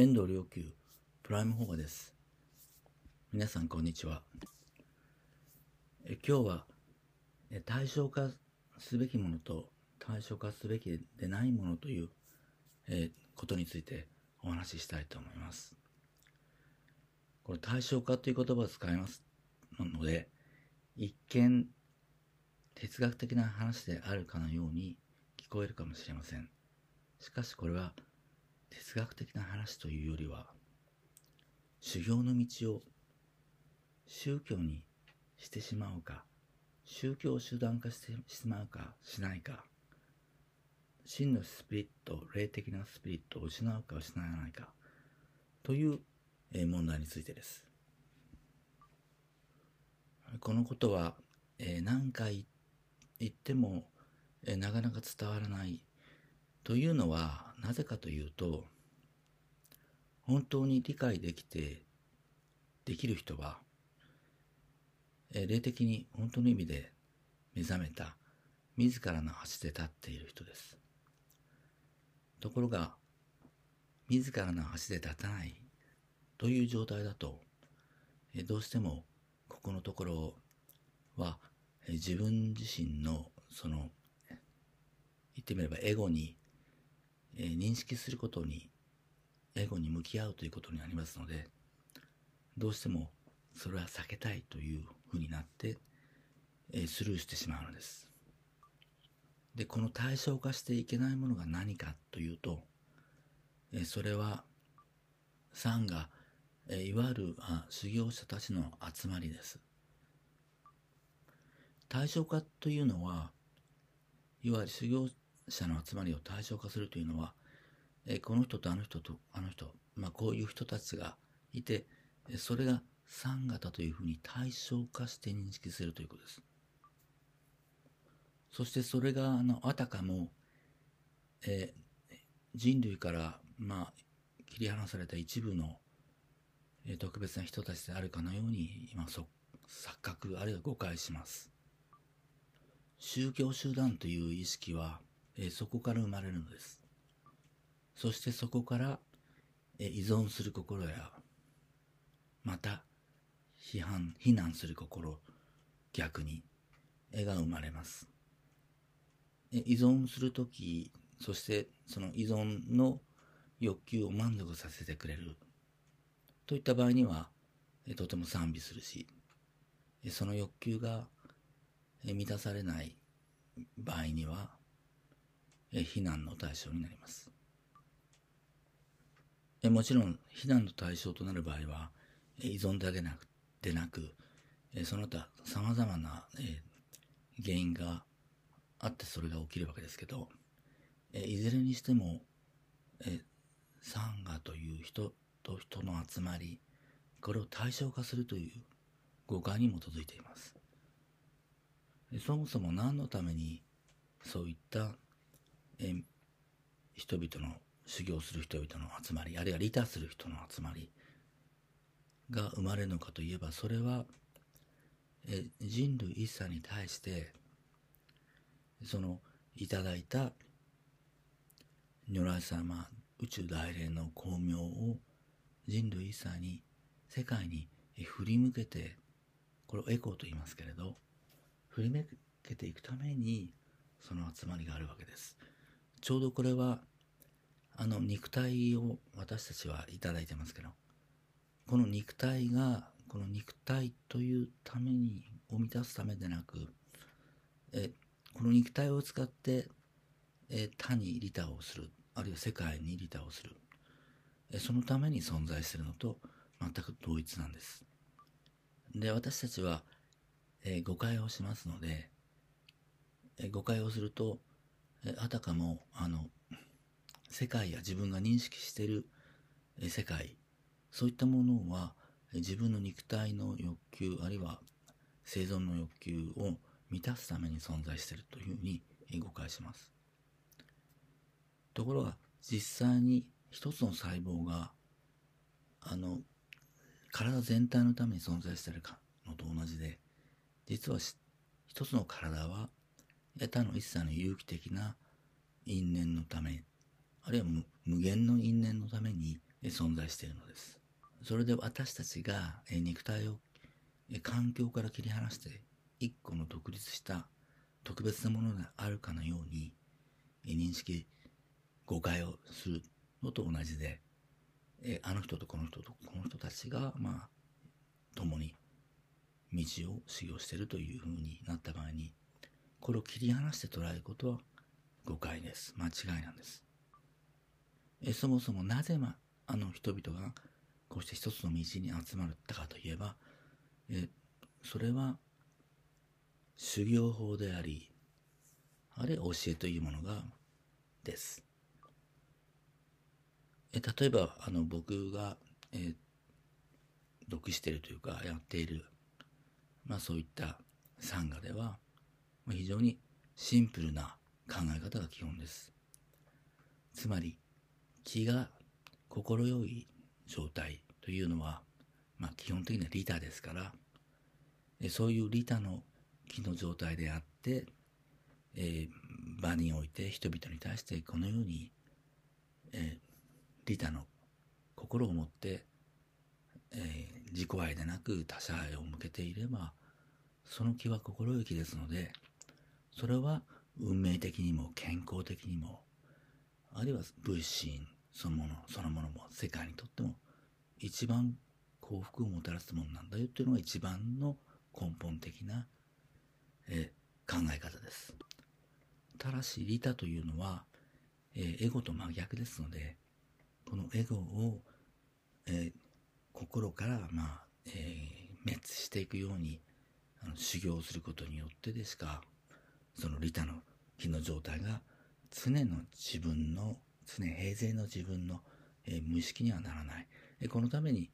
遠藤良久プライム保護です。皆さんこんにちは。え今日はえ対象化すべきものと対象化すべきでないものというえことについてお話ししたいと思います。これ対象化という言葉を使いますので一見哲学的な話であるかのように聞こえるかもしれません。しかしこれは哲学的な話というよりは修行の道を宗教にしてしまうか宗教を集団化してしまうかしないか真のスピリット霊的なスピリットを失うか失わないかという問題についてです。このことは何回言ってもなかなか伝わらないというのはなぜかというと本当に理解できてできる人は霊的に本当の意味で目覚めた自らの足で立っている人です。ところが自らの足で立たないという状態だとどうしてもここのところは自分自身のその言ってみればエゴにえー、認識することにエゴに向き合うということになりますのでどうしてもそれは避けたいというふうになって、えー、スルーしてしまうのです。でこの対象化していけないものが何かというと、えー、それはサンが、えー、いわゆるあ修行者たちの集まりです。対象化というのはいわゆる修行者の集まりを対象化するというのは、えこの人とあの人とあの人、まあ、こういう人たちがいて、それが三型というふうに対象化して認識するということです。そしてそれがあのあたかも、え、人類からまあ切り離された一部の、え、特別な人たちであるかのように今錯覚あるいは誤解します。宗教集団という意識はえそこから生まれるのです。そしてそこから、え依存する心や、また、批判、非難する心、逆に、絵が生まれます。え依存するとき、そしてその依存の欲求を満足させてくれる。といった場合には、えとても賛美するし、その欲求が満たされない場合には、避難の対象になります。もちろん、避難の対象となる場合は、依存だけでなく、その他様々な原因があってそれが起きるわけですけど、いずれにしても、サンガという人と人の集まり、これを対象化するという誤解に基づいています。そもそも何のためにそういったえ人々の修行する人々の集まりあるいは利他する人の集まりが生まれるのかといえばそれはえ人類一切に対してそのいただいた如来様宇宙大霊の光明を人類一切に世界に振り向けてこれをエコーと言いますけれど振り向けていくためにその集まりがあるわけです。ちょうどこれはあの肉体を私たちはいただいてますけどこの肉体がこの肉体というためにを満たすためでなくえこの肉体を使ってえ他に利他をするあるいは世界に利他をするえそのために存在しているのと全く同一なんです。で私たちはえ誤解をしますのでえ誤解をするとあたかもあの世界や自分が認識している世界そういったものは自分の肉体の欲求あるいは生存の欲求を満たすために存在しているというふうに誤解します。ところが実際に一つの細胞があの体全体のために存在しているかのと同じで実は一つの体は他の一切の有機的な因縁のためあるいは無限の因縁のために存在しているのです。それで私たちが肉体を環境から切り離して一個の独立した特別なものがあるかのように認識誤解をするのと同じであの人とこの人とこの人たちがまあ共に道を修行しているというふうになった場合にこれを切り離して捉えることは誤解です。間違いなんです。えそもそもなぜ、ま、あの人々がこうして一つの道に集まったかといえばえそれは修行法でありあるいは教えというものがです。え例えばあの僕が、え読しているというかやっている、まあ、そういったサンガでは、非常にシンプルな考え方が基本です。つまり気が快い状態というのは、まあ、基本的には利他ですからそういう利他の気の状態であって、えー、場において人々に対してこのように、えー、利他の心を持って、えー、自己愛でなく他者愛を向けていればその気は心意気ですのでそれは運命的にも健康的にもあるいは物心そのものそのものも世界にとっても一番幸福をもたらすものなんだよっていうのが一番の根本的な、え、考え方です。ただし利他というのは、え、エゴと真逆ですのでこのエゴを、え、心から、まあえー、滅していくようにあの修行することによってでしかその利他の気の状態が常の自分の常平然の自分の、えー、無意識にはならない、えー、このために、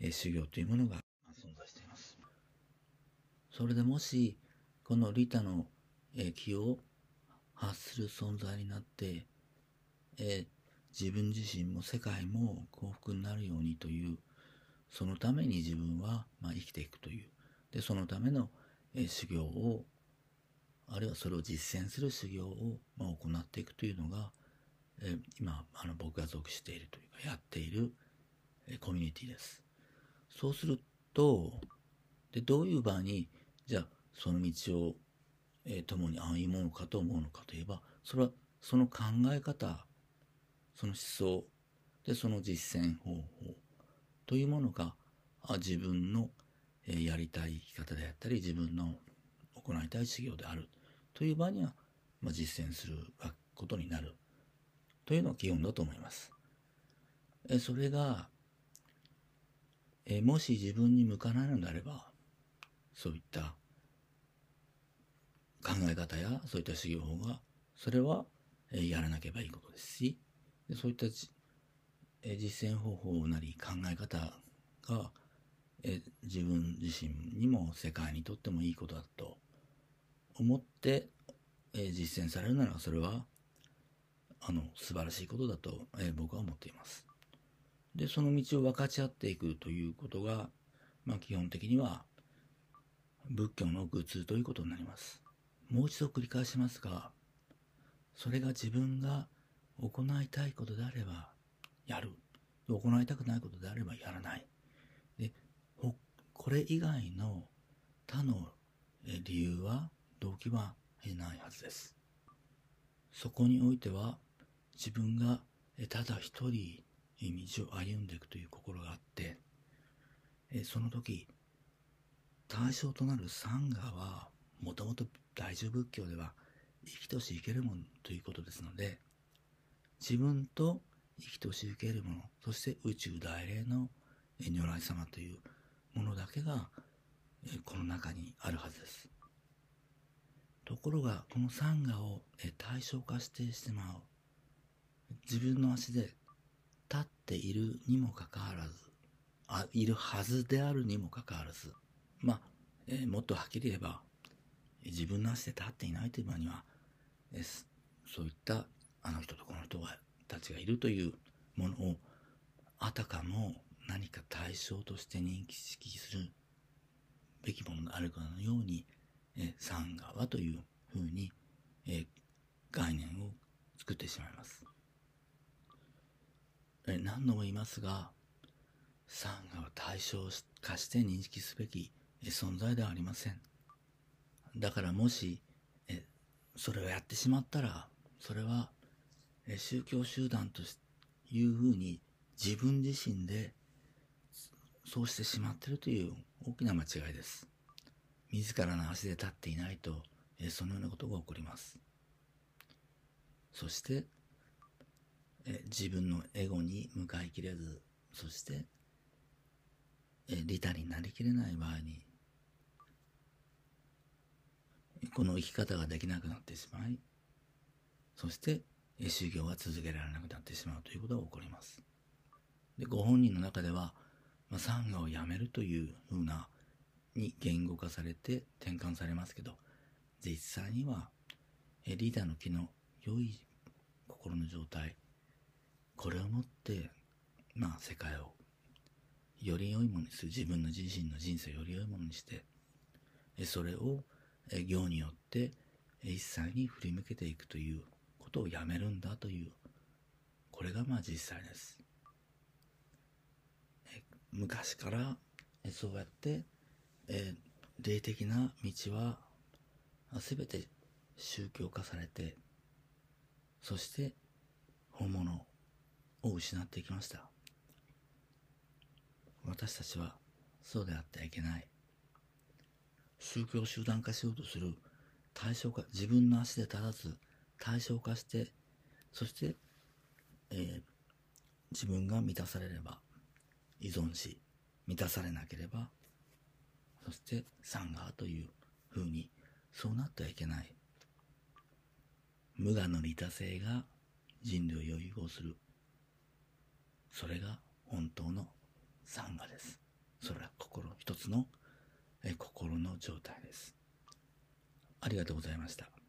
えー、修行というものが存在しています。それでもしこの利他の、え、気を発する存在になって、え、自分自身も世界も幸福になるようにというそのために自分はまあ生きていくという。でそのための、え修行をあるいはそれを実践する修行を、まあ、行っていくというのが、え今あの僕が属しているというかやっている、えコミュニティです。そうするとでどういう場合にじゃあその道を、え、共に歩むのかと思うのかといえばそれはその考え方その思想でその実践方法というものが自分のやりたい生き方であったり自分の行いたい修行であるという場合には、まあ、実践することになるというのが基本だと思います。えそれがえもし自分に向かないのであればそういった考え方やそういった修行法がそれはえやらなければいいことですしそういったえ実践方法なり考え方がえ自分自身にも世界にとってもいいことだと思って、え実践されるならそれはあの素晴らしいことだと、え僕は思っています。でその道を分かち合っていくということが、まあ、基本的には仏教の愚通ということになります。もう一度繰り返しますがそれが自分が行いたいことであればやる行いたくないことであればやらないでこれ以外の他の理由は動機はないはずです。そこにおいては自分がただ一人道を歩んでいくという心があってその時対象となるサンガはもともと大乗仏教では生きとし生けるものということですので自分と生きとし受けるものそして宇宙大霊の如来様というものだけがこの中にあるはずです。ところがこのサンガを対象化してしまう。自分の足で立っているにもかかわらずあいるはずであるにもかかわらずまあ、えー、もっとはっきり言えば自分の足で立っていないという場には、えそういったあの人とこの人がたちがいるというものをあたかも何か対象として認識するべきものがあるかのように、えサンガはというふうに、え概念を作ってしまいます。え何度も言いますが、サンガは対象化して認識すべき存在ではありません。だからもし、えそれをやってしまったら、それはえ宗教集団というふうに自分自身でそうしてしまっているという大きな間違いです。自らの足で立っていないと、えそのようなことが起こります。そして、え自分のエゴに向かいきれず、そして、え利他になりきれない場合に、この生き方ができなくなってしまい、そして、修行が続けられなくなってしまうということが起こります。でご本人の中では、まあ、サンガをやめるというふうなに言語化されて転換されますけど実際にはリーダーの気の良い心の状態これをもってまあ世界をより良いものにする自分の自身の人生をより良いものにしてそれを行によって一切に振り向けていくということをやめるんだというこれがまあ実際です。昔からそうやってえー、霊的な道は全て宗教化されてそして本物を失っていきました。私たちはそうであってはいけない。宗教集団化しようとする対象化自分の足で立たず対象化してそして、えー、自分が満たされれば依存し満たされなければそしてサンガーという風にそうなってはいけない。無我の利他性が人類を融合する。それが本当のサンガです。それは心一つのえ心の状態です。ありがとうございました。